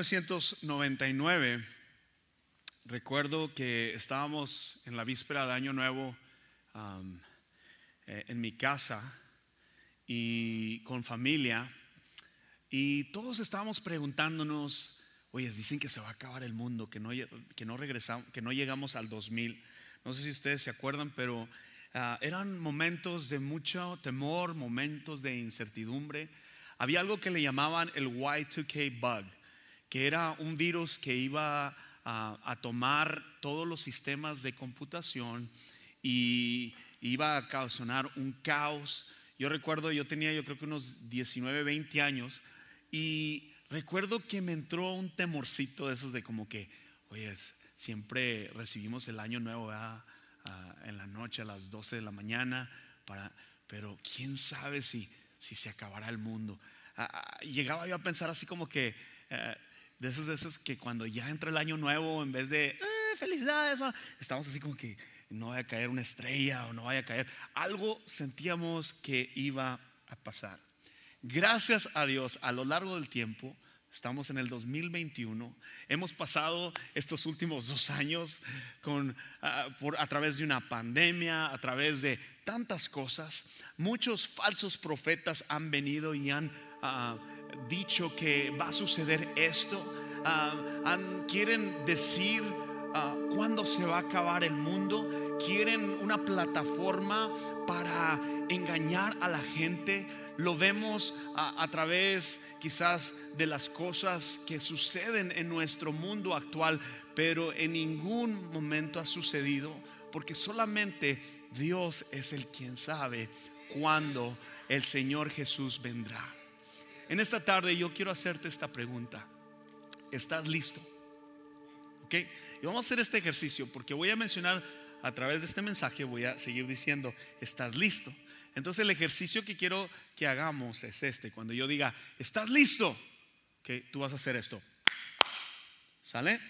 1999, recuerdo que estábamos en la víspera de Año Nuevo eh, en mi casa y con familia y todos estábamos preguntándonos, oye, dicen que se va a acabar el mundo, que no, que no regresamos, que no llegamos al 2000. No sé si ustedes se acuerdan, pero ah, eran momentos de mucho temor, momentos de incertidumbre. Había algo que le llamaban el Y2K bug, que era un virus que iba a, tomar todos los sistemas de computación y iba a causar un caos. Yo recuerdo, yo tenía yo creo que unos 19, 20 años y recuerdo que me entró un temorcito de esos de como que, oye, siempre recibimos el año nuevo en la noche a las 12 de la mañana, para, pero quién sabe si, si se acabará el mundo. llegaba yo a pensar así como que, eh, de esos, de esos que cuando ya entra el año nuevo, en vez de eh, felicidades, estamos así como que no vaya a caer una estrella o no vaya a caer. Algo sentíamos que iba a pasar. Gracias a Dios, a lo largo del tiempo, Estamos en el 2021. Hemos pasado estos últimos dos años con, ah, por, a través de una pandemia, a través de tantas cosas. Muchos falsos profetas han venido y han ah, dicho que va a suceder esto. Ah, quieren decir cuándo se va a acabar el mundo. Quieren una plataforma para engañar a la gente lo vemos a, través quizás de las cosas que suceden en nuestro mundo actual, pero en ningún momento ha sucedido porque solamente Dios es el quien sabe cuándo el Señor Jesús vendrá. En esta tarde yo quiero hacerte esta pregunta. ¿Estás listo? ¿Ok? Y vamos a hacer este ejercicio porque voy a mencionar a través de este mensaje, voy a seguir diciendo, ¿estás listo? Entonces el ejercicio que quiero que hagamos es este. Cuando yo diga, ¿estás listo? Que tú vas a hacer esto. ¿Sale?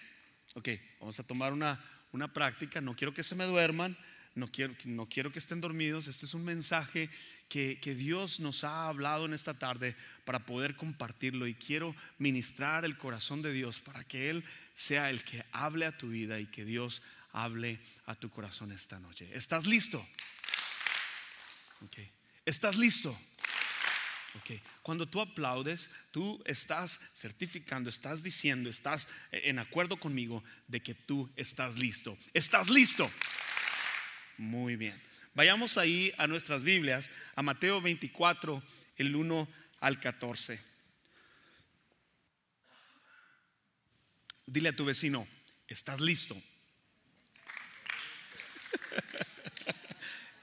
Ok, vamos a tomar una, una práctica. No quiero que se me duerman. No quiero, no quiero que estén dormidos. Este es un mensaje que, Dios nos ha hablado en esta tarde para poder compartirlo. Y quiero ministrar el corazón de Dios para que Él sea el que hable a tu vida y que Dios hable a tu corazón esta noche. ¿Estás listo? ¿Estás listo? Cuando tú aplaudes, tú estás certificando, estás diciendo, estás en acuerdo conmigo de que tú estás listo. ¿Estás listo? Muy bien. Vayamos ahí a nuestras Biblias, a Mateo 24, el 1 al 14. Dile a tu vecino, ¿estás listo?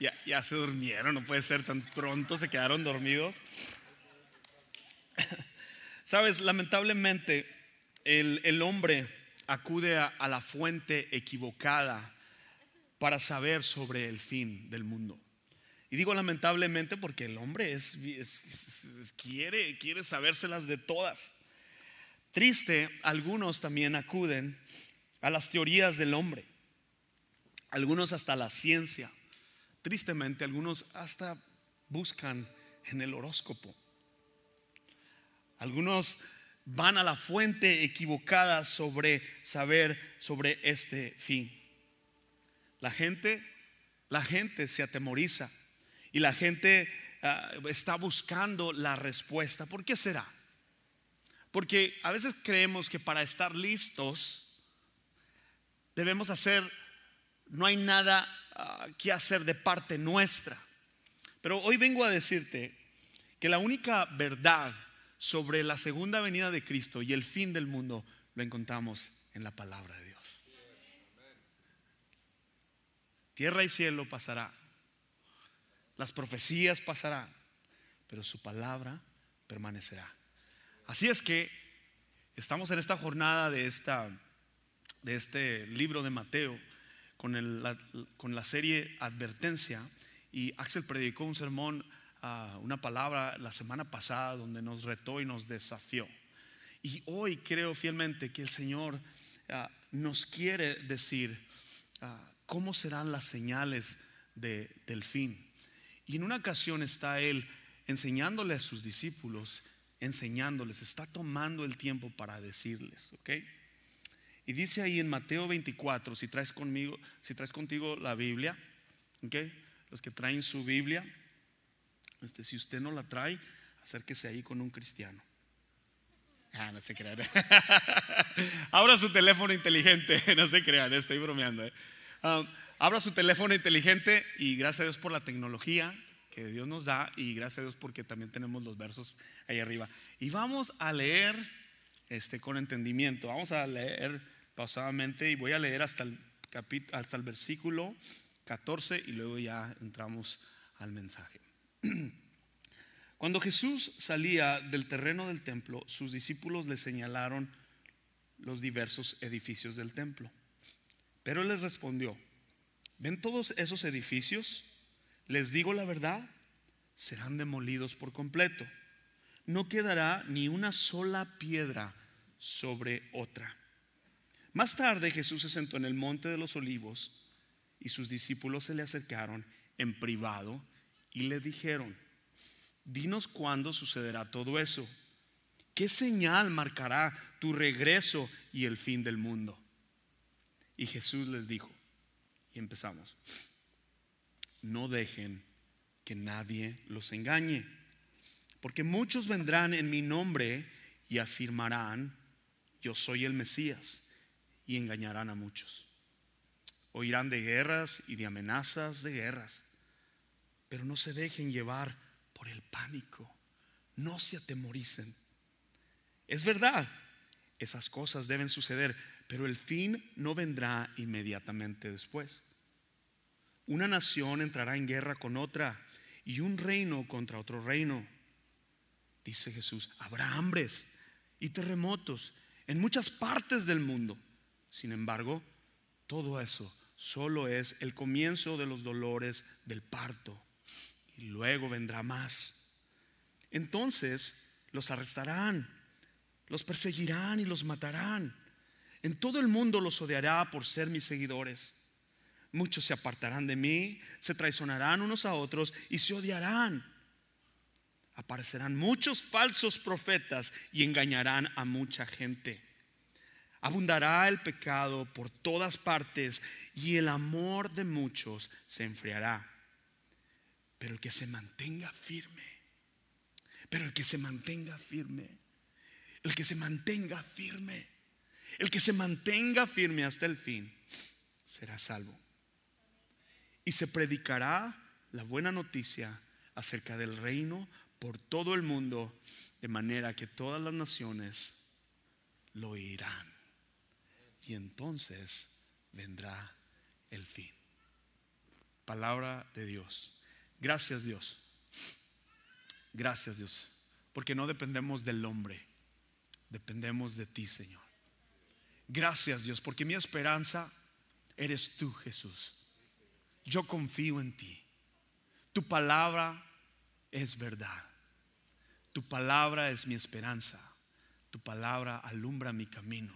ya, se durmieron, no puede ser tan pronto, se quedaron dormidos. Sabes, lamentablemente el, hombre acude a, la fuente equivocada para saber sobre el fin del mundo. Y digo lamentablemente porque el hombre es, quiere, quiere sabérselas de todas. Triste, algunos también acuden a las teorías del hombre, algunos hasta la ciencia. Tristemente, algunos hasta buscan en el horóscopo. Algunos van a la fuente equivocada sobre saber sobre este fin. La gente, la gente se atemoriza y la gente ah, está buscando la respuesta. ¿Por qué será? Porque a veces creemos que para estar listos debemos hacer, no hay nada Ah, qué hacer de parte nuestra. Pero hoy vengo a decirte que la única verdad sobre la segunda venida de Cristo y el fin del mundo lo encontramos en la palabra de Dios. Tierra y cielo pasará, las profecías pasarán, pero su palabra permanecerá. Así es que estamos en esta jornada de, esta, de este libro de Mateo con, la, con la serie Advertencia y Axel predicó un sermón, ah, una palabra la semana pasada donde nos retó y nos desafió. Y hoy creo fielmente que el Señor ah, nos quiere decir ah, cómo serán las señales del fin. Y en una ocasión está Él enseñándole a sus discípulos enseñándoles, está tomando el tiempo para decirles, ¿ok? Y dice ahí en Mateo 24, si traes conmigo, si traes contigo la Biblia, ¿ok? Los que traen su Biblia, este, si usted no la trae, acérquese ahí con un cristiano. Ah, no se crean. abra su teléfono inteligente, no se crean, estoy bromeando. ¿eh? Um, abra su teléfono inteligente y gracias a Dios por la tecnología que Dios nos da y gracias a Dios porque también tenemos los versos ahí arriba. Y vamos a leer este, con entendimiento, vamos a leer pausadamente y voy a leer hasta el, hasta el versículo 14 y luego ya entramos al mensaje. Cuando Jesús salía del terreno del templo, sus discípulos le señalaron los diversos edificios del templo. Pero les respondió, ¿ven todos esos edificios? Les digo la verdad, serán demolidos por completo. No quedará ni una sola piedra sobre otra. Más tarde Jesús se sentó en el monte de los olivos y sus discípulos se le acercaron en privado y le dijeron, dinos cuándo sucederá todo eso. ¿Qué señal marcará tu regreso y el fin del mundo? Y Jesús les dijo, y empezamos, no dejen que nadie los engañe, porque muchos vendrán en mi nombre y afirmarán, yo soy el Mesías, y engañarán a muchos. Oirán de guerras y de amenazas de guerras, pero no se dejen llevar por el pánico. No se atemoricen. Es verdad, esas cosas deben suceder, pero el fin no vendrá inmediatamente después. Una nación entrará en guerra con otra y un reino contra otro reino. Dice Jesús, habrá hambres y terremotos en muchas partes del mundo. Sin embargo, todo eso solo es el comienzo de los dolores del parto y luego vendrá más. Entonces los arrestarán, los perseguirán y los matarán. En todo el mundo los odiará por ser mis seguidores. Muchos se apartarán de mí, se traicionarán unos a otros y se odiarán. Aparecerán muchos falsos profetas y engañarán a mucha gente. Abundará el pecado por todas partes y el amor de muchos se enfriará. Pero el que se mantenga firme, pero el que se mantenga firme, el que se mantenga firme, el que se mantenga firme hasta el fin, será salvo. Y se predicará la buena noticia acerca del reino por todo el mundo, de manera que todas las naciones lo oirán. Y entonces vendrá el fin. Palabra de Dios. Gracias Dios. Gracias Dios. Porque no dependemos del hombre, dependemos de ti, Señor. Gracias Dios, porque mi esperanza eres tú, Jesús. Yo confío en ti. Tu palabra es verdad. Tu palabra es mi esperanza. Tu palabra alumbra mi camino.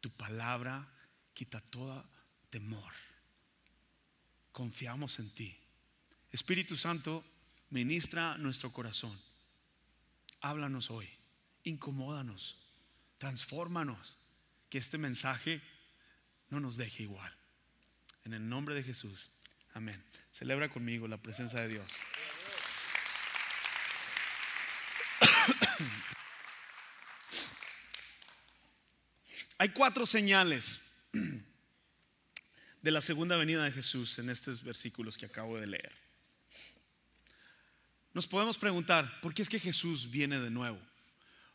Tu palabra quita todo temor. Confiamos en ti. Espíritu Santo, ministra nuestro corazón. Háblanos hoy, incomódanos, transfórmanos, que este mensaje no nos deje igual. En el nombre de Jesús, amén. Celebra conmigo la presencia de Dios. Hay cuatro señales de la segunda venida de Jesús en estos versículos que acabo de leer nos podemos preguntar, ¿por qué es que Jesús viene de nuevo?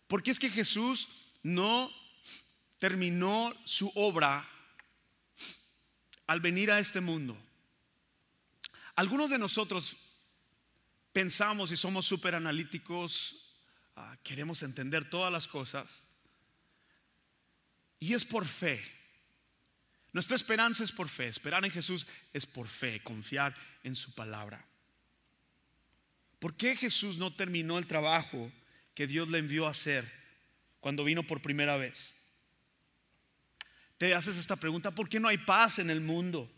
¿Por qué es que Jesús no terminó su obra al venir a este mundo? Algunos de nosotros pensamos y somos súper analíticos, ah, queremos entender todas las cosas, y es por fe. Nuestra esperanza es por fe, esperar en Jesús es por fe, confiar en su palabra. ¿Por qué Jesús no terminó el trabajo que Dios le envió a hacer cuando vino por primera vez? Te haces esta pregunta, ¿por qué no hay paz en el mundo?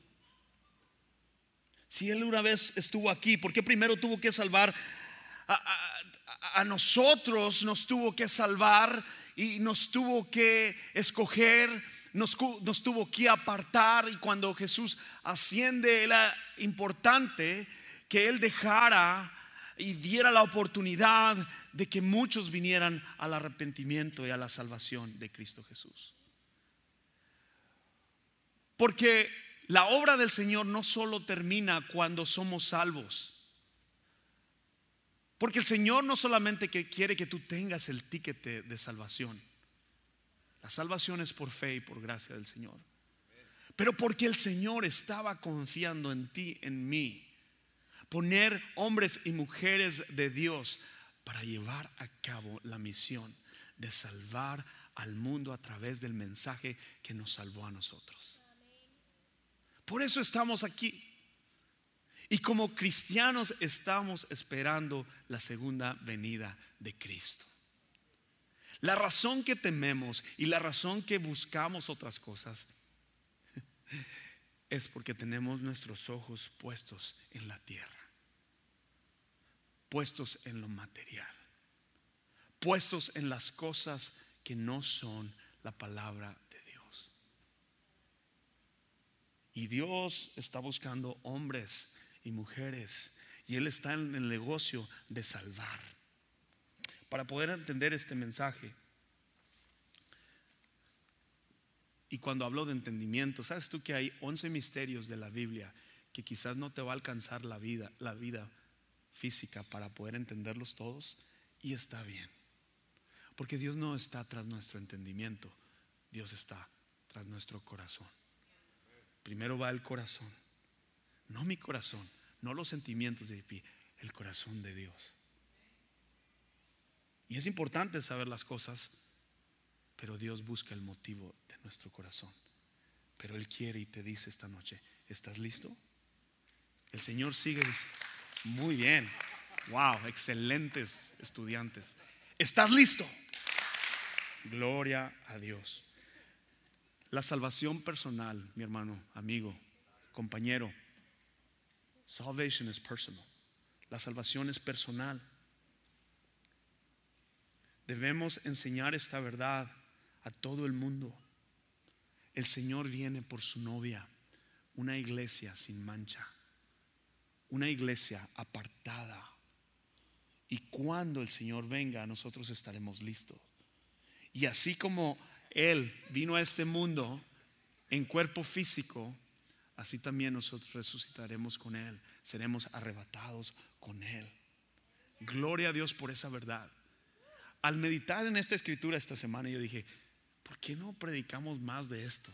Si Él una vez estuvo aquí, ¿por qué primero tuvo que salvar a, nosotros nos tuvo que salvar y nos tuvo que escoger, nos, nos, tuvo que apartar y cuando Jesús asciende era importante que Él dejara y diera la oportunidad de que muchos vinieran al arrepentimiento y a la salvación de Cristo Jesús. Porque la obra del Señor no solo termina cuando somos salvos. Porque el Señor no solamente quiere que tú tengas el ticket de salvación. La salvación es por fe y por gracia del Señor. Pero porque el Señor estaba confiando en ti, en mí. Poner hombres y mujeres de Dios para llevar a cabo la misión de salvar al mundo a través del mensaje que nos salvó a nosotros. Por eso estamos aquí. Y como cristianos estamos esperando la segunda venida de Cristo. La razón que tememos y la razón que buscamos otras cosas es porque tenemos nuestros ojos puestos en la tierra, puestos en lo material, puestos en las cosas que no son la palabra Y Dios está buscando hombres y mujeres. Y Él está en el negocio de salvar. Para poder entender este mensaje. Y cuando hablo de entendimiento, ¿sabes tú que hay 11 misterios de la Biblia que quizás no te va a alcanzar la vida, la vida física para poder entenderlos todos? Y está bien. Porque Dios no está tras nuestro entendimiento, Dios está tras nuestro corazón. Primero va el corazón. No mi corazón, no los sentimientos de pie, el corazón de Dios. Y es importante saber las cosas, pero Dios busca el motivo de nuestro corazón. Pero Él quiere y te dice esta noche, ¿estás listo? El Señor sigue muy bien. Wow, excelentes estudiantes. ¿Estás listo? Gloria a Dios. La salvación personal, mi hermano, amigo, compañero. Salvation is personal. La salvación es personal. Debemos enseñar esta verdad a todo el mundo. El Señor viene por su novia, una iglesia sin mancha, una iglesia apartada. Y cuando el Señor venga, nosotros estaremos listos. Y así como él vino a este mundo en cuerpo físico, así también nosotros resucitaremos con Él, seremos arrebatados con Él. Gloria a Dios por esa verdad. Al meditar en esta escritura esta semana, yo dije, ¿por qué no predicamos más de esto?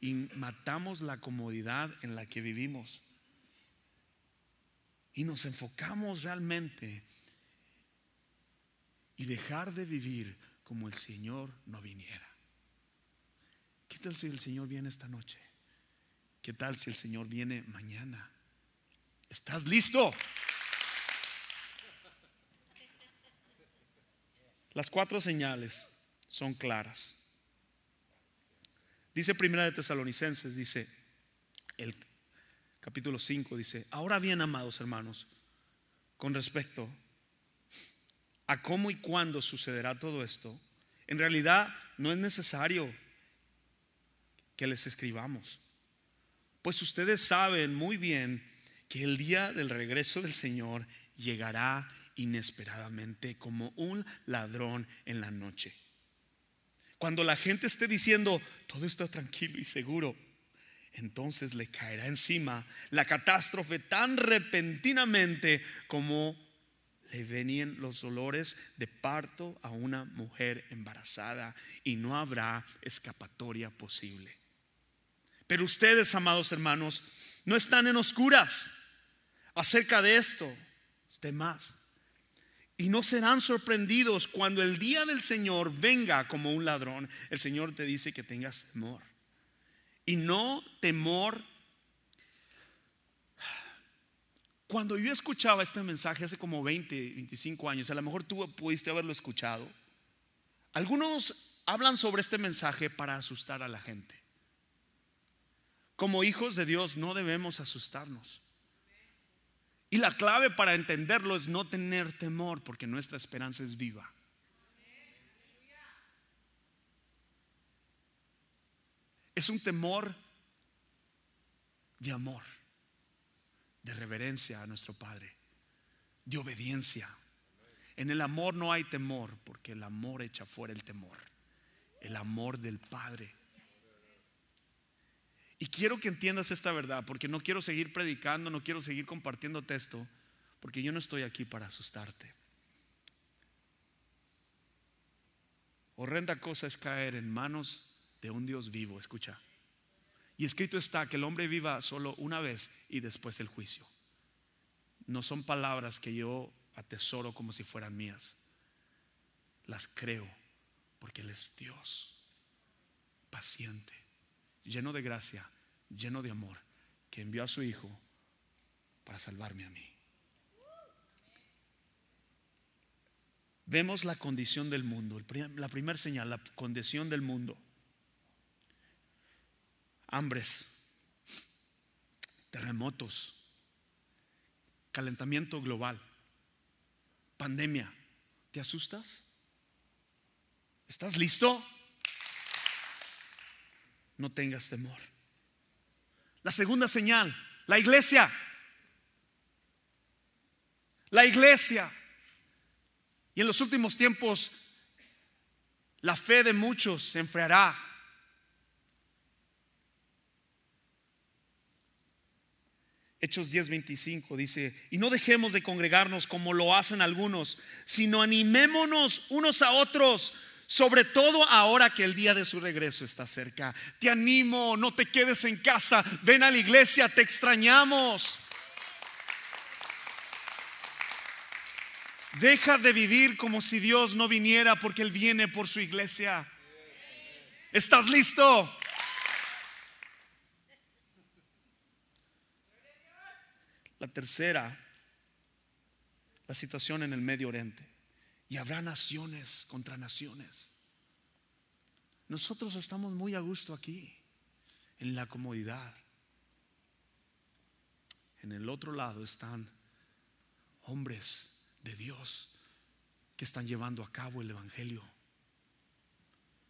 Y matamos la comodidad en la que vivimos. Y nos enfocamos realmente y dejar de vivir como el Señor no viniera. ¿Qué tal si el Señor viene esta noche? ¿Qué tal si el Señor viene mañana? ¿Estás listo? Las cuatro señales son claras. Dice Primera de Tesalonicenses, dice el capítulo 5, dice, ahora bien, amados hermanos, con respecto a cómo y cuándo sucederá todo esto, en realidad no es necesario que les escribamos. Pues ustedes saben muy bien que el día del regreso del Señor llegará inesperadamente como un ladrón en la noche. Cuando la gente esté diciendo, todo está tranquilo y seguro, entonces le caerá encima la catástrofe tan repentinamente como le venían los dolores de parto a una mujer embarazada y no habrá escapatoria posible. Pero ustedes, amados hermanos, no están en oscuras acerca de esto, usted más. Y no serán sorprendidos cuando el día del Señor venga como un ladrón. El Señor te dice que tengas temor. Y no temor Cuando yo escuchaba este mensaje hace como 20, 25 años, a lo mejor tú pudiste haberlo escuchado, algunos hablan sobre este mensaje para asustar a la gente. Como hijos de Dios no debemos asustarnos. Y la clave para entenderlo es no tener temor, porque nuestra esperanza es viva. Es un temor de amor, de reverencia a nuestro Padre, de obediencia. En el amor no hay temor, porque el amor echa fuera el temor. El amor del Padre. Y quiero que entiendas esta verdad, porque no quiero seguir predicando, no quiero seguir compartiendo texto, porque yo no estoy aquí para asustarte. Horrenda cosa es caer en manos de un Dios vivo, escucha. Y escrito está que el hombre viva solo una vez y después el juicio. No son palabras que yo atesoro como si fueran mías. Las creo porque Él es Dios, paciente, lleno de gracia, lleno de amor, que envió a su Hijo para salvarme a mí. Vemos la condición del mundo, la primera señal, la condición del mundo hambres, terremotos, calentamiento global, pandemia. ¿Te asustas? ¿Estás listo? No tengas temor. La segunda señal, la iglesia. La iglesia. Y en los últimos tiempos, la fe de muchos se enfriará. Hechos 10:25 dice, y no dejemos de congregarnos como lo hacen algunos, sino animémonos unos a otros, sobre todo ahora que el día de su regreso está cerca. Te animo, no te quedes en casa, ven a la iglesia, te extrañamos. Deja de vivir como si Dios no viniera porque Él viene por su iglesia. ¿Estás listo? La tercera, la situación en el Medio Oriente. Y habrá naciones contra naciones. Nosotros estamos muy a gusto aquí, en la comodidad. En el otro lado están hombres de Dios que están llevando a cabo el Evangelio.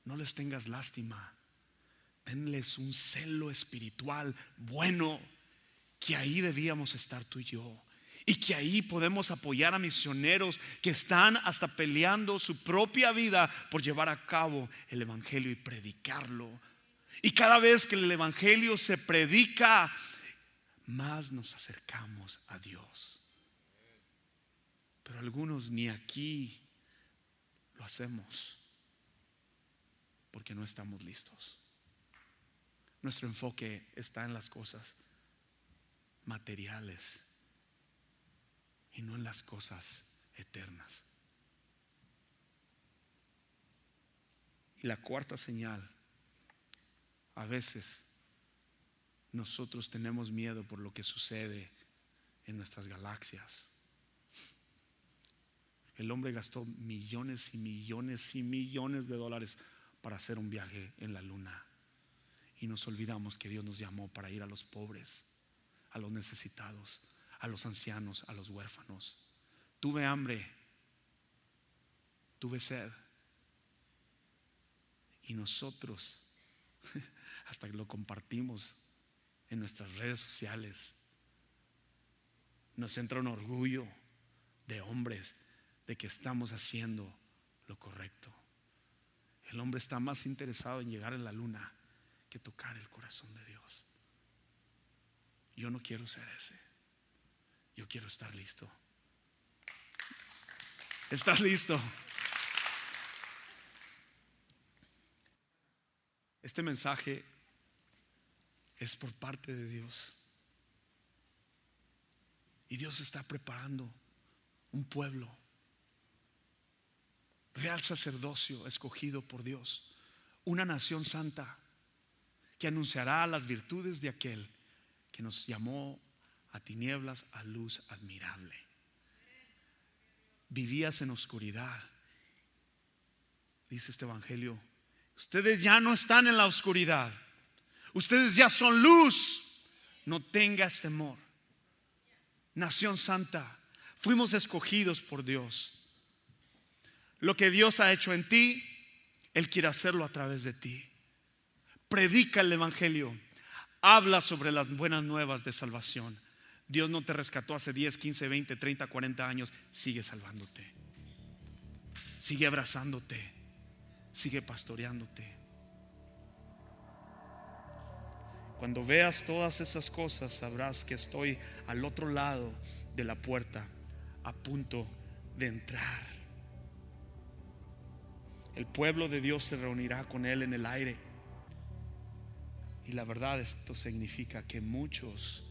No les tengas lástima. Tenles un celo espiritual bueno que ahí debíamos estar tú y yo. Y que ahí podemos apoyar a misioneros que están hasta peleando su propia vida por llevar a cabo el Evangelio y predicarlo. Y cada vez que el Evangelio se predica, más nos acercamos a Dios. Pero algunos ni aquí lo hacemos porque no estamos listos. Nuestro enfoque está en las cosas materiales y no en las cosas eternas. Y la cuarta señal, a veces nosotros tenemos miedo por lo que sucede en nuestras galaxias. El hombre gastó millones y millones y millones de dólares para hacer un viaje en la luna. Y nos olvidamos que Dios nos llamó para ir a los pobres a los necesitados, a los ancianos, a los huérfanos. Tuve hambre, tuve sed. Y nosotros hasta lo compartimos en nuestras redes sociales. Nos entra un orgullo de hombres de que estamos haciendo lo correcto. El hombre está más interesado en llegar a la luna que tocar el corazón de Dios. Yo no quiero ser ese. Yo quiero estar listo. ¿Estás listo? Este mensaje es por parte de Dios. Y Dios está preparando un pueblo, real sacerdocio escogido por Dios, una nación santa que anunciará las virtudes de aquel que nos llamó a tinieblas a luz admirable. Vivías en oscuridad. Dice este Evangelio, ustedes ya no están en la oscuridad. Ustedes ya son luz. No tengas temor. nación santa. Fuimos escogidos por Dios. Lo que Dios ha hecho en ti, Él quiere hacerlo a través de ti. Predica el Evangelio. Habla sobre las buenas nuevas de salvación. Dios no te rescató hace 10, 15, 20, 30, 40 años. Sigue salvándote. Sigue abrazándote. Sigue pastoreándote. Cuando veas todas esas cosas, sabrás que estoy al otro lado de la puerta, a punto de entrar. El pueblo de Dios se reunirá con Él en el aire. Y la verdad esto significa que muchos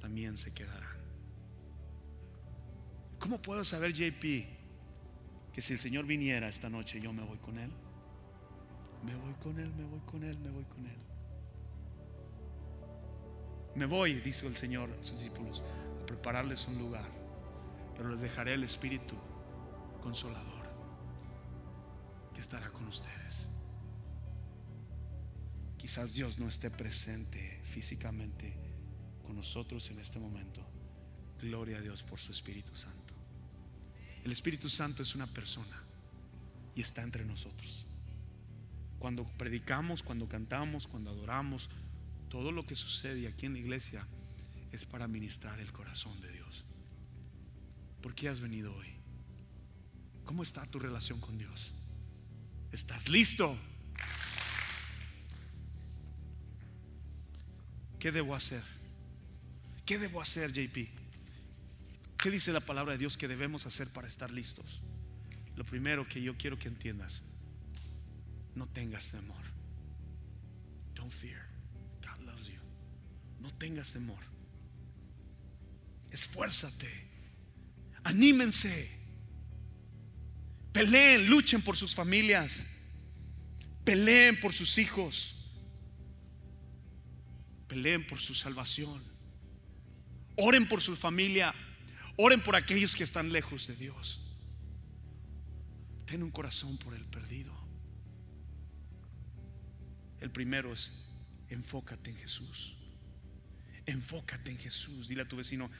también se quedarán. ¿Cómo puedo saber, JP, que si el Señor viniera esta noche yo me voy con Él? Me voy con Él, me voy con Él, me voy con Él. Me voy, dice el Señor a sus discípulos, a prepararles un lugar, pero les dejaré el Espíritu Consolador que estará con ustedes. Quizás Dios no esté presente físicamente con nosotros en este momento. Gloria a Dios por su Espíritu Santo. El Espíritu Santo es una persona y está entre nosotros. Cuando predicamos, cuando cantamos, cuando adoramos, todo lo que sucede aquí en la iglesia es para ministrar el corazón de Dios. ¿Por qué has venido hoy? ¿Cómo está tu relación con Dios? ¿Estás listo? ¿Qué debo hacer? ¿Qué debo hacer, JP? ¿Qué dice la palabra de Dios que debemos hacer para estar listos? Lo primero que yo quiero que entiendas, no tengas temor. Don't fear. God loves you. No tengas temor. Esfuérzate. Anímense. Peleen, luchen por sus familias. Peleen por sus hijos peleen por su salvación. Oren por su familia. Oren por aquellos que están lejos de Dios. Ten un corazón por el perdido. El primero es enfócate en Jesús. Enfócate en Jesús. Dile a tu vecino,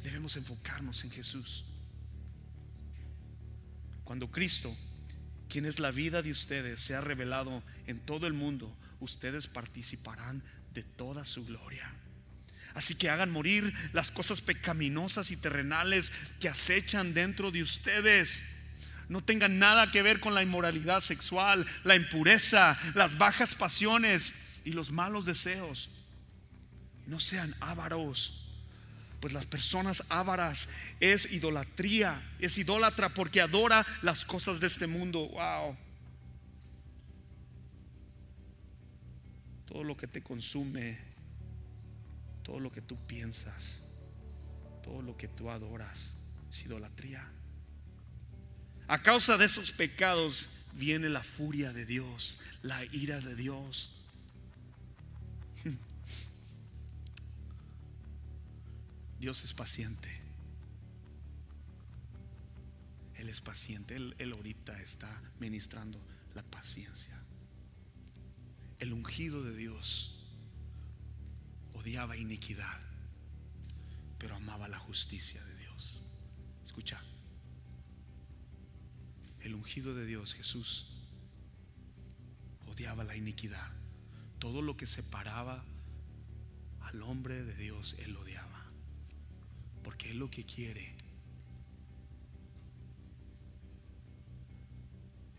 debemos enfocarnos en Jesús. Cuando Cristo, quien es la vida de ustedes, se ha revelado en todo el mundo, ustedes participarán de toda su gloria. Así que hagan morir las cosas pecaminosas y terrenales que acechan dentro de ustedes. No tengan nada que ver con la inmoralidad sexual, la impureza, las bajas pasiones y los malos deseos. No sean ávaros, pues las personas ávaras es idolatría, es idólatra porque adora las cosas de este mundo. Wow. Todo lo que te consume, todo lo que tú piensas, todo lo que tú adoras, es idolatría. A causa de esos pecados viene la furia de Dios, la ira de Dios. Dios es paciente. Él es paciente. Él, él ahorita está ministrando la paciencia el ungido de Dios odiaba iniquidad, pero amaba la justicia de Dios. Escucha, el ungido de Dios, Jesús, odiaba la iniquidad. Todo lo que separaba al hombre de Dios, él odiaba. Porque él lo que quiere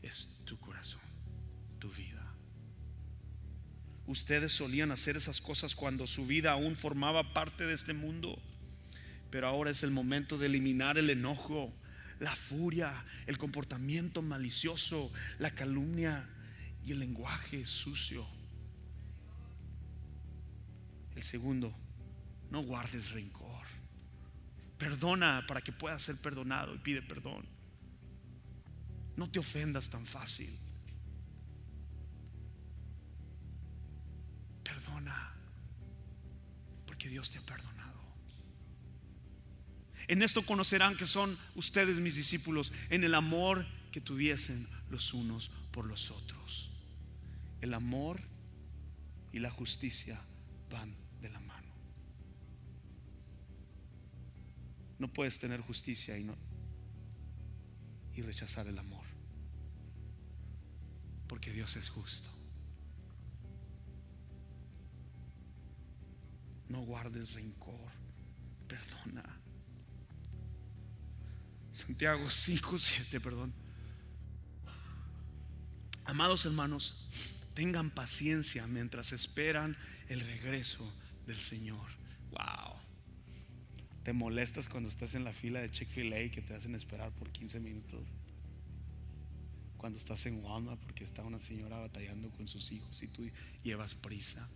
es tu corazón, tu vida. Ustedes solían hacer esas cosas cuando su vida aún formaba parte de este mundo. Pero ahora es el momento de eliminar el enojo, la furia, el comportamiento malicioso, la calumnia y el lenguaje sucio. El segundo, no guardes rencor. Perdona para que puedas ser perdonado y pide perdón. No te ofendas tan fácil. Porque Dios te ha perdonado. En esto conocerán que son ustedes mis discípulos, en el amor que tuviesen los unos por los otros. El amor y la justicia van de la mano. No puedes tener justicia y no y rechazar el amor. Porque Dios es justo. No guardes rencor. Perdona. Santiago 5, 7, perdón. Amados hermanos, tengan paciencia mientras esperan el regreso del Señor. Wow. Te molestas cuando estás en la fila de Chick-fil-A que te hacen esperar por 15 minutos. Cuando estás en Walmart porque está una señora batallando con sus hijos y tú llevas prisa.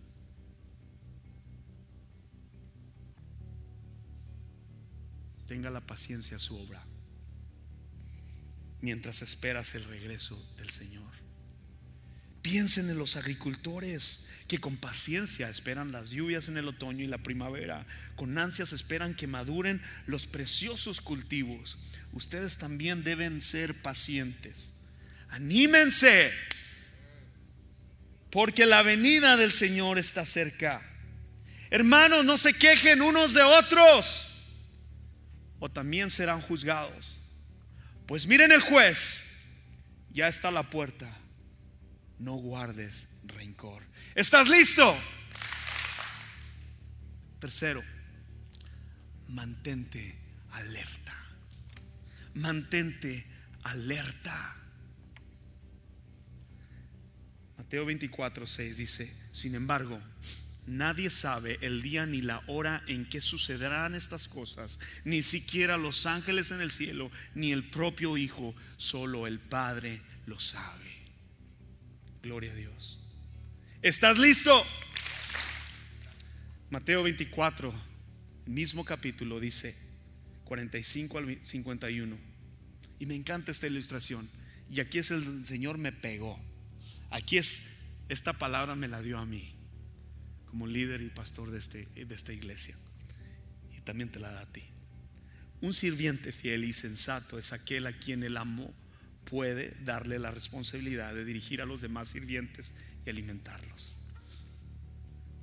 Tenga la paciencia su obra mientras esperas el regreso del Señor. Piensen en los agricultores que con paciencia esperan las lluvias en el otoño y la primavera, con ansias esperan que maduren los preciosos cultivos. Ustedes también deben ser pacientes. Anímense, porque la venida del Señor está cerca. Hermanos, no se quejen unos de otros, o también serán juzgados. Pues miren el juez, ya está la puerta. No guardes rencor. ¿Estás listo? Tercero, mantente alerta. Mantente alerta. Mateo 24, 6 dice, sin embargo, nadie sabe el día ni la hora en que sucederán estas cosas, ni siquiera los ángeles en el cielo, ni el propio Hijo, solo el Padre lo sabe. Gloria a Dios. ¿Estás listo? Mateo 24, mismo capítulo, dice 45 al 51. Y me encanta esta ilustración. Y aquí es el Señor me pegó. Aquí es, esta palabra me la dio a mí, como líder y pastor de, este, de esta iglesia. Y también te la da a ti. Un sirviente fiel y sensato es aquel a quien el amo puede darle la responsabilidad de dirigir a los demás sirvientes y alimentarlos.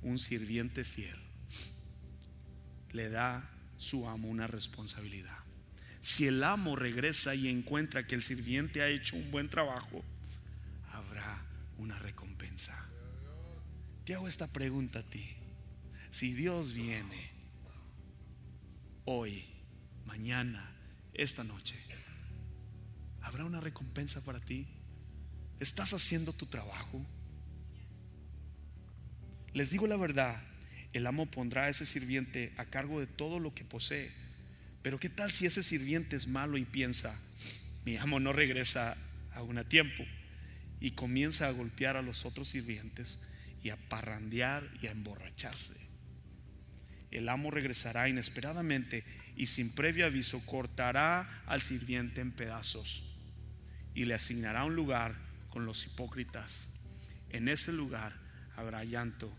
Un sirviente fiel le da su amo una responsabilidad. Si el amo regresa y encuentra que el sirviente ha hecho un buen trabajo, habrá una recompensa. Te hago esta pregunta a ti. Si Dios viene hoy, mañana, esta noche, ¿habrá una recompensa para ti? ¿Estás haciendo tu trabajo? Les digo la verdad, el amo pondrá a ese sirviente a cargo de todo lo que posee. Pero ¿qué tal si ese sirviente es malo y piensa, mi amo no regresa aún a tiempo? Y comienza a golpear a los otros sirvientes y a parrandear y a emborracharse. El amo regresará inesperadamente y sin previo aviso cortará al sirviente en pedazos y le asignará un lugar con los hipócritas. En ese lugar habrá llanto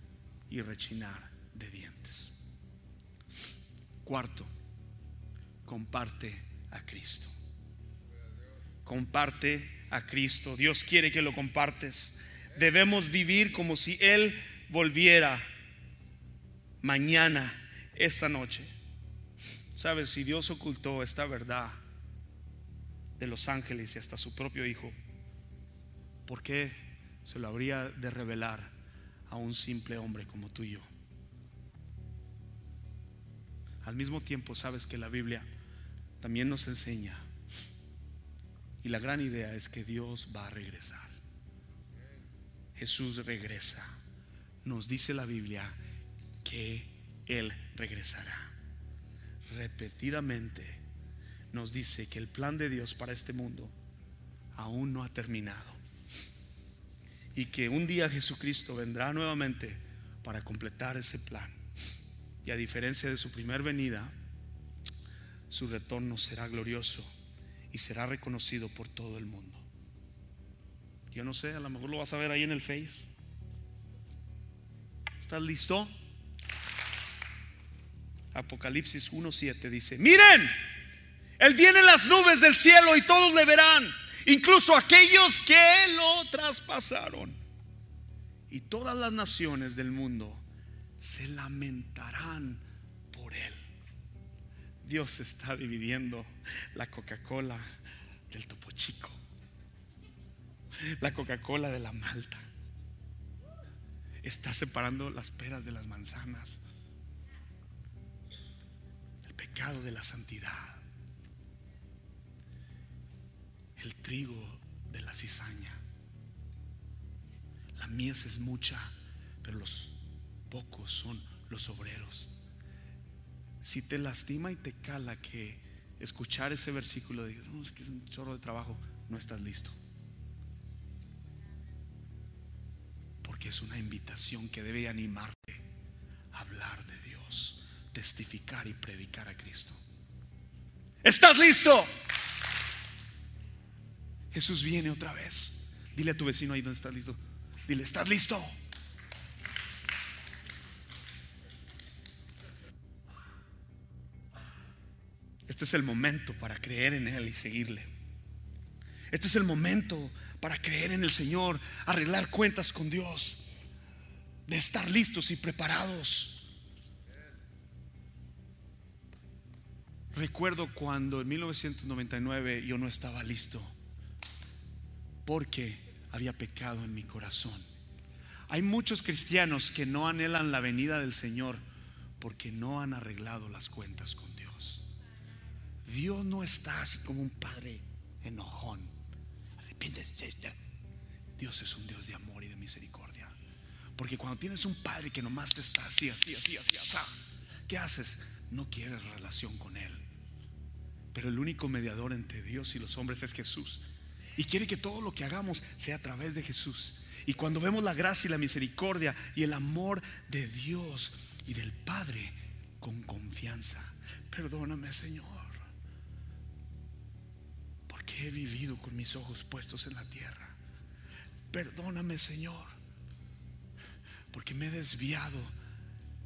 y rechinar de dientes. Cuarto, comparte a Cristo. Comparte a Cristo. Dios quiere que lo compartes. Debemos vivir como si Él volviera mañana, esta noche. Sabes, si Dios ocultó esta verdad de los ángeles y hasta su propio Hijo, ¿por qué se lo habría de revelar a un simple hombre como tú y yo? Al mismo tiempo, sabes que la Biblia también nos enseña, y la gran idea es que Dios va a regresar. Jesús regresa. Nos dice la Biblia que Él regresará. Repetidamente nos dice que el plan de Dios para este mundo aún no ha terminado. Y que un día Jesucristo vendrá nuevamente para completar ese plan. Y a diferencia de su primer venida, su retorno será glorioso y será reconocido por todo el mundo. Yo no sé, a lo mejor lo vas a ver ahí en el Face. ¿Estás listo? Apocalipsis 1.7 dice, miren, Él viene en las nubes del cielo y todos le verán, incluso aquellos que lo traspasaron. Y todas las naciones del mundo se lamentarán por Él. Dios está dividiendo la Coca-Cola del topo chico, la Coca-Cola de la malta. Está separando las peras de las manzanas, el pecado de la santidad, el trigo de la cizaña. La mies es mucha, pero los pocos son los obreros. Si te lastima y te cala que escuchar ese versículo, dices, no, es que es un chorro de trabajo, no estás listo. Porque es una invitación que debe animarte a hablar de Dios, testificar y predicar a Cristo. ¿Estás listo? Jesús viene otra vez. Dile a tu vecino ahí donde estás listo. Dile, ¿estás listo? Este es el momento para creer en Él y seguirle. Este es el momento para creer en el Señor, arreglar cuentas con Dios, de estar listos y preparados. Recuerdo cuando en 1999 yo no estaba listo porque había pecado en mi corazón. Hay muchos cristianos que no anhelan la venida del Señor porque no han arreglado las cuentas con Dios. Dios no está así como un padre enojón. Dios es un Dios de amor y de misericordia. Porque cuando tienes un padre que nomás te está así, así, así, así, así, ¿qué haces? No quieres relación con Él. Pero el único mediador entre Dios y los hombres es Jesús. Y quiere que todo lo que hagamos sea a través de Jesús. Y cuando vemos la gracia y la misericordia y el amor de Dios y del Padre con confianza, perdóname Señor, he vivido con mis ojos puestos en la tierra. Perdóname Señor, porque me he desviado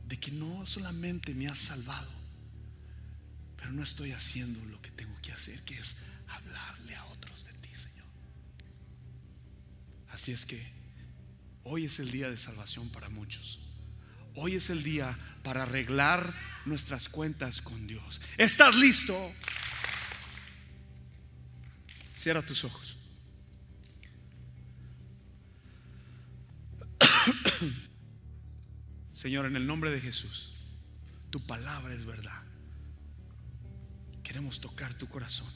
de que no solamente me has salvado, pero no estoy haciendo lo que tengo que hacer, que es hablarle a otros de ti, Señor. Así es que hoy es el día de salvación para muchos. Hoy es el día para arreglar nuestras cuentas con Dios. ¿Estás listo? Cierra tus ojos. Señor, en el nombre de Jesús, tu palabra es verdad. Queremos tocar tu corazón.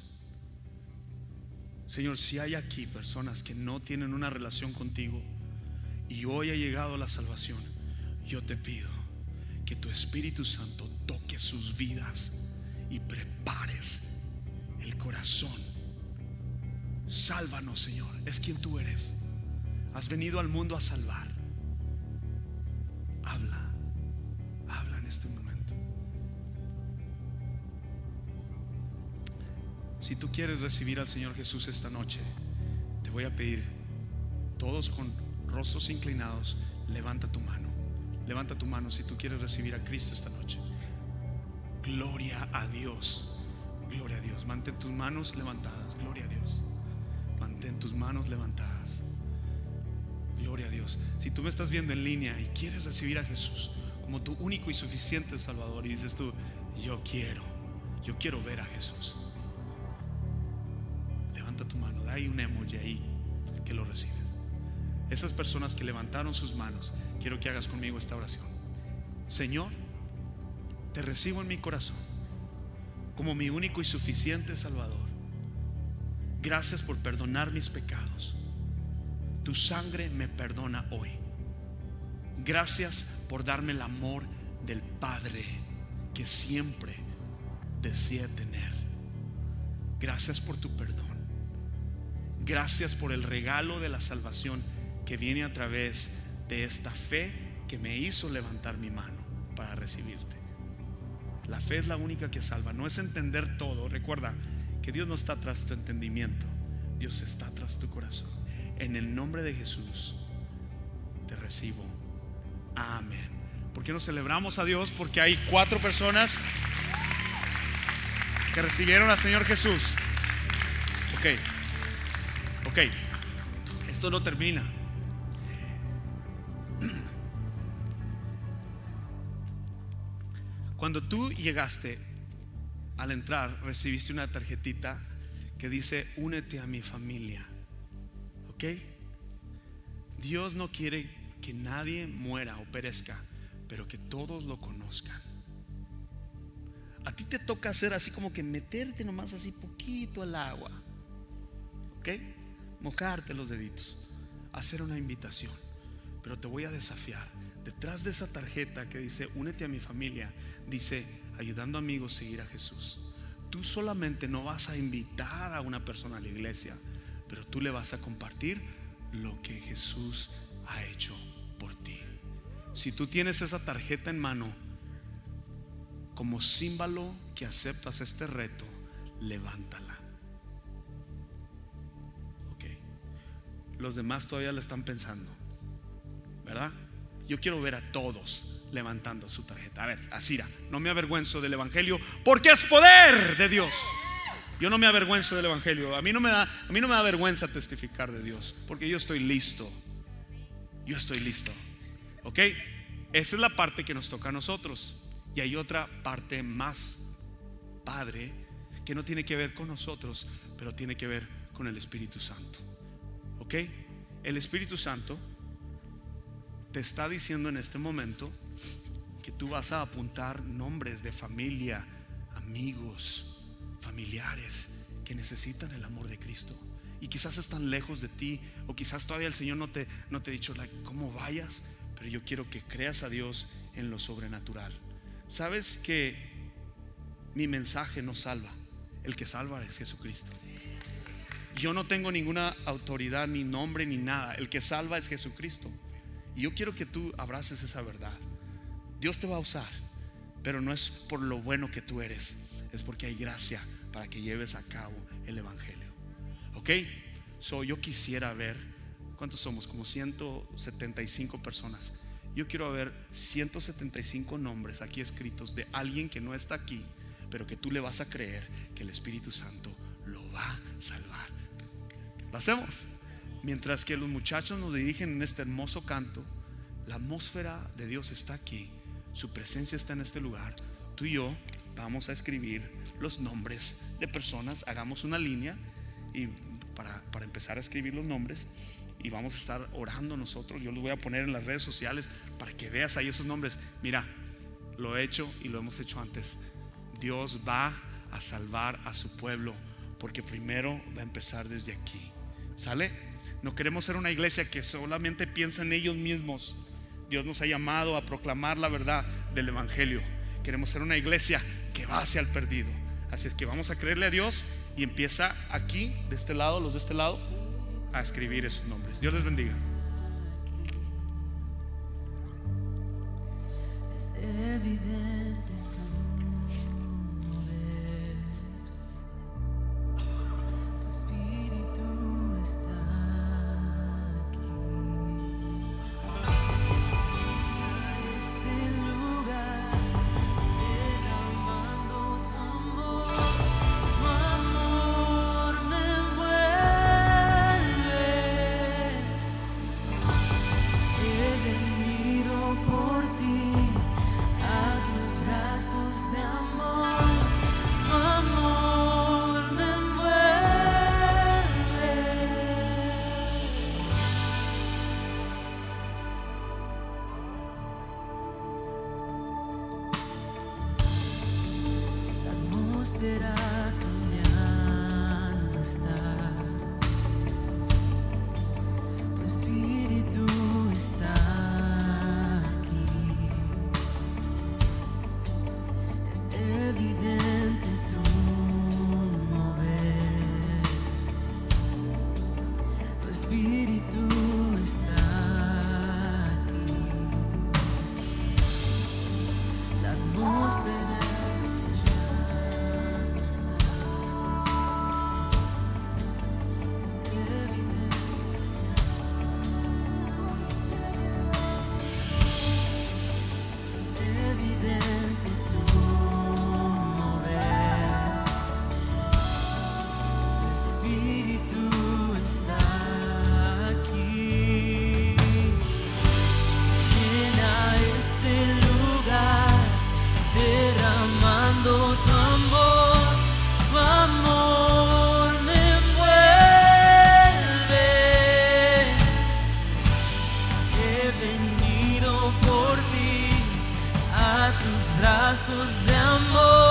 Señor, si hay aquí personas que no tienen una relación contigo y hoy ha llegado la salvación, yo te pido que tu Espíritu Santo toque sus vidas y prepares el corazón. Sálvanos, Señor. Es quien tú eres. Has venido al mundo a salvar. Habla, habla en este momento. Si tú quieres recibir al Señor Jesús esta noche, te voy a pedir, todos con rostros inclinados, levanta tu mano. Levanta tu mano si tú quieres recibir a Cristo esta noche. Gloria a Dios. Gloria a Dios. Mantén tus manos levantadas. Gloria a Dios. Tus manos levantadas. Gloria a Dios. Si tú me estás viendo en línea y quieres recibir a Jesús como tu único y suficiente Salvador y dices tú, yo quiero, yo quiero ver a Jesús. Levanta tu mano, hay un emoji ahí que lo recibes. Esas personas que levantaron sus manos, quiero que hagas conmigo esta oración. Señor, te recibo en mi corazón como mi único y suficiente Salvador. Gracias por perdonar mis pecados. Tu sangre me perdona hoy. Gracias por darme el amor del Padre que siempre deseé tener. Gracias por tu perdón. Gracias por el regalo de la salvación que viene a través de esta fe que me hizo levantar mi mano para recibirte. La fe es la única que salva, no es entender todo. Recuerda que Dios no está tras tu entendimiento, Dios está tras tu corazón. En el nombre de Jesús te recibo. Amén. ¿Por qué no celebramos a Dios? Porque hay cuatro personas que recibieron al Señor Jesús. Ok, ok, esto no termina. Cuando tú llegaste al entrar recibiste una tarjetita que dice, únete a mi familia. ¿Ok? Dios no quiere que nadie muera o perezca, pero que todos lo conozcan. A ti te toca hacer así como que meterte nomás así poquito al agua. ¿Ok? Mojarte los deditos. Hacer una invitación. Pero te voy a desafiar. Detrás de esa tarjeta que dice, únete a mi familia, dice, ayudando amigos a seguir a Jesús. Tú solamente no vas a invitar a una persona a la iglesia, pero tú le vas a compartir lo que Jesús ha hecho por ti. Si tú tienes esa tarjeta en mano, como símbolo que aceptas este reto, levántala. Ok. Los demás todavía le están pensando, ¿verdad? Yo quiero ver a todos levantando su tarjeta. A ver, Asira, no me avergüenzo del Evangelio porque es poder de Dios. Yo no me avergüenzo del Evangelio. A mí no me da, a mí no me da vergüenza testificar de Dios porque yo estoy listo. Yo estoy listo. ¿Ok? Esa es la parte que nos toca a nosotros. Y hay otra parte más padre que no tiene que ver con nosotros, pero tiene que ver con el Espíritu Santo. ¿Ok? El Espíritu Santo te está diciendo en este momento que tú vas a apuntar nombres de familia, amigos, familiares que necesitan el amor de Cristo. Y quizás están lejos de ti, o quizás todavía el Señor no te, no te ha dicho cómo vayas, pero yo quiero que creas a Dios en lo sobrenatural. Sabes que mi mensaje no salva, el que salva es Jesucristo. Yo no tengo ninguna autoridad, ni nombre, ni nada. El que salva es Jesucristo. Y yo quiero que tú abraces esa verdad. Dios te va a usar, pero no es por lo bueno que tú eres, es porque hay gracia para que lleves a cabo el Evangelio. ¿Ok? So, yo quisiera ver, ¿cuántos somos? Como 175 personas. Yo quiero ver 175 nombres aquí escritos de alguien que no está aquí, pero que tú le vas a creer que el Espíritu Santo lo va a salvar. ¿Lo hacemos? Mientras que los muchachos nos dirigen en este hermoso canto, la atmósfera de Dios está aquí, su presencia está en este lugar. Tú y yo vamos a escribir los nombres de personas, hagamos una línea y para, para empezar a escribir los nombres y vamos a estar orando nosotros. Yo los voy a poner en las redes sociales para que veas ahí esos nombres. Mira, lo he hecho y lo hemos hecho antes. Dios va a salvar a su pueblo porque primero va a empezar desde aquí. ¿Sale? No queremos ser una iglesia que solamente piensa en ellos mismos. Dios nos ha llamado a proclamar la verdad del Evangelio. Queremos ser una iglesia que va hacia el perdido. Así es que vamos a creerle a Dios y empieza aquí, de este lado, los de este lado, a escribir esos nombres. Dios les bendiga. Es evidente brazos de amor,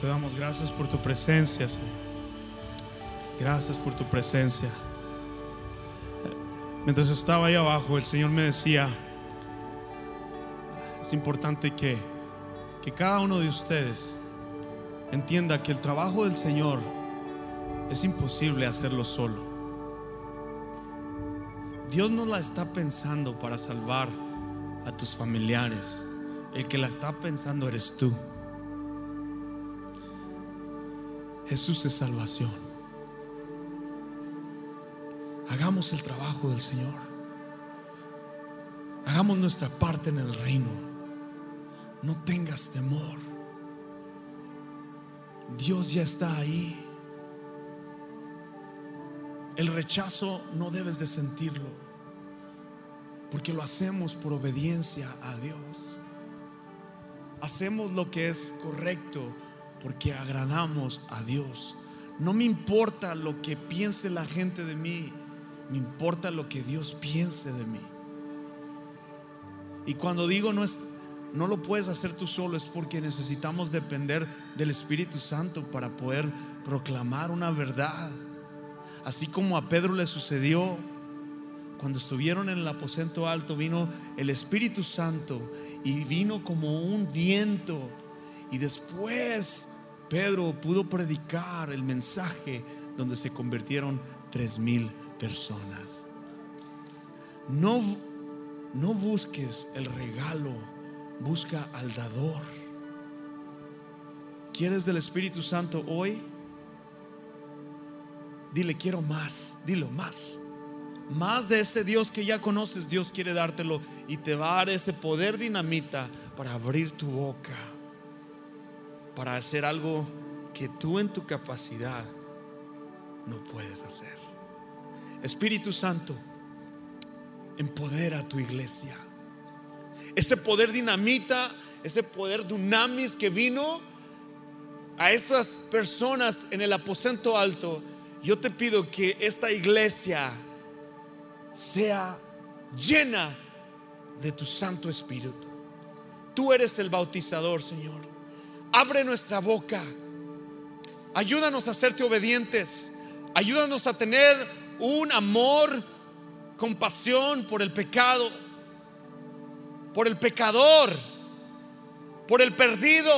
te damos gracias por tu presencia, Señor. Gracias por tu presencia. Mientras estaba ahí abajo, el Señor me decía, es importante que, que cada uno de ustedes entienda que el trabajo del Señor es imposible hacerlo solo. Dios no la está pensando para salvar a tus familiares. El que la está pensando eres tú. Jesús es salvación. Hagamos el trabajo del Señor. Hagamos nuestra parte en el reino. No tengas temor. Dios ya está ahí. El rechazo no debes de sentirlo. porque lo hacemos por obediencia a Dios. Hacemos lo que es correcto porque agradamos a Dios. No me importa lo que piense la gente de mí, me importa lo que Dios piense de mí. Y cuando digo no es no lo puedes hacer tú solo, es porque necesitamos depender del Espíritu Santo para poder proclamar una verdad. Así como a Pedro le sucedió cuando estuvieron en el aposento alto, vino el Espíritu Santo y vino como un viento. Y después Pedro pudo predicar el mensaje donde se convirtieron tres mil personas. No, no busques el regalo, busca al dador. ¿Quieres del Espíritu Santo hoy? Dile, quiero más, dilo más. Más de ese Dios que ya conoces, Dios quiere dártelo y te va a dar ese poder dinamita para abrir tu boca, para hacer algo que tú en tu capacidad no puedes hacer. Espíritu Santo, empodera a tu iglesia. Ese poder dinamita, ese poder dunamis que vino a esas personas en el aposento alto, yo te pido que esta iglesia sea llena de tu Santo Espíritu. Tú eres el bautizador, Señor. Abre nuestra boca. Ayúdanos a serte obedientes. Ayúdanos a tener un amor, compasión por el pecado, por el pecador, por el perdido.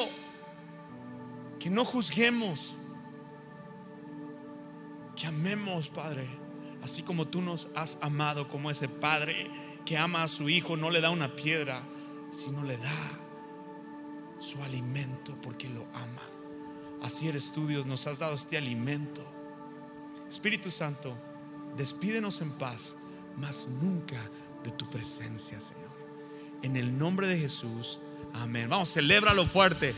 Que no juzguemos, que amemos, Padre, así como tú nos has amado, como ese Padre que ama a su Hijo, no le da una piedra, sino le da su alimento porque lo ama. Así eres tú, Dios, nos has dado este alimento. Espíritu Santo, despídenos en paz, mas nunca de tu presencia, Señor. En el nombre de Jesús, amén. Vamos, celébralo fuerte.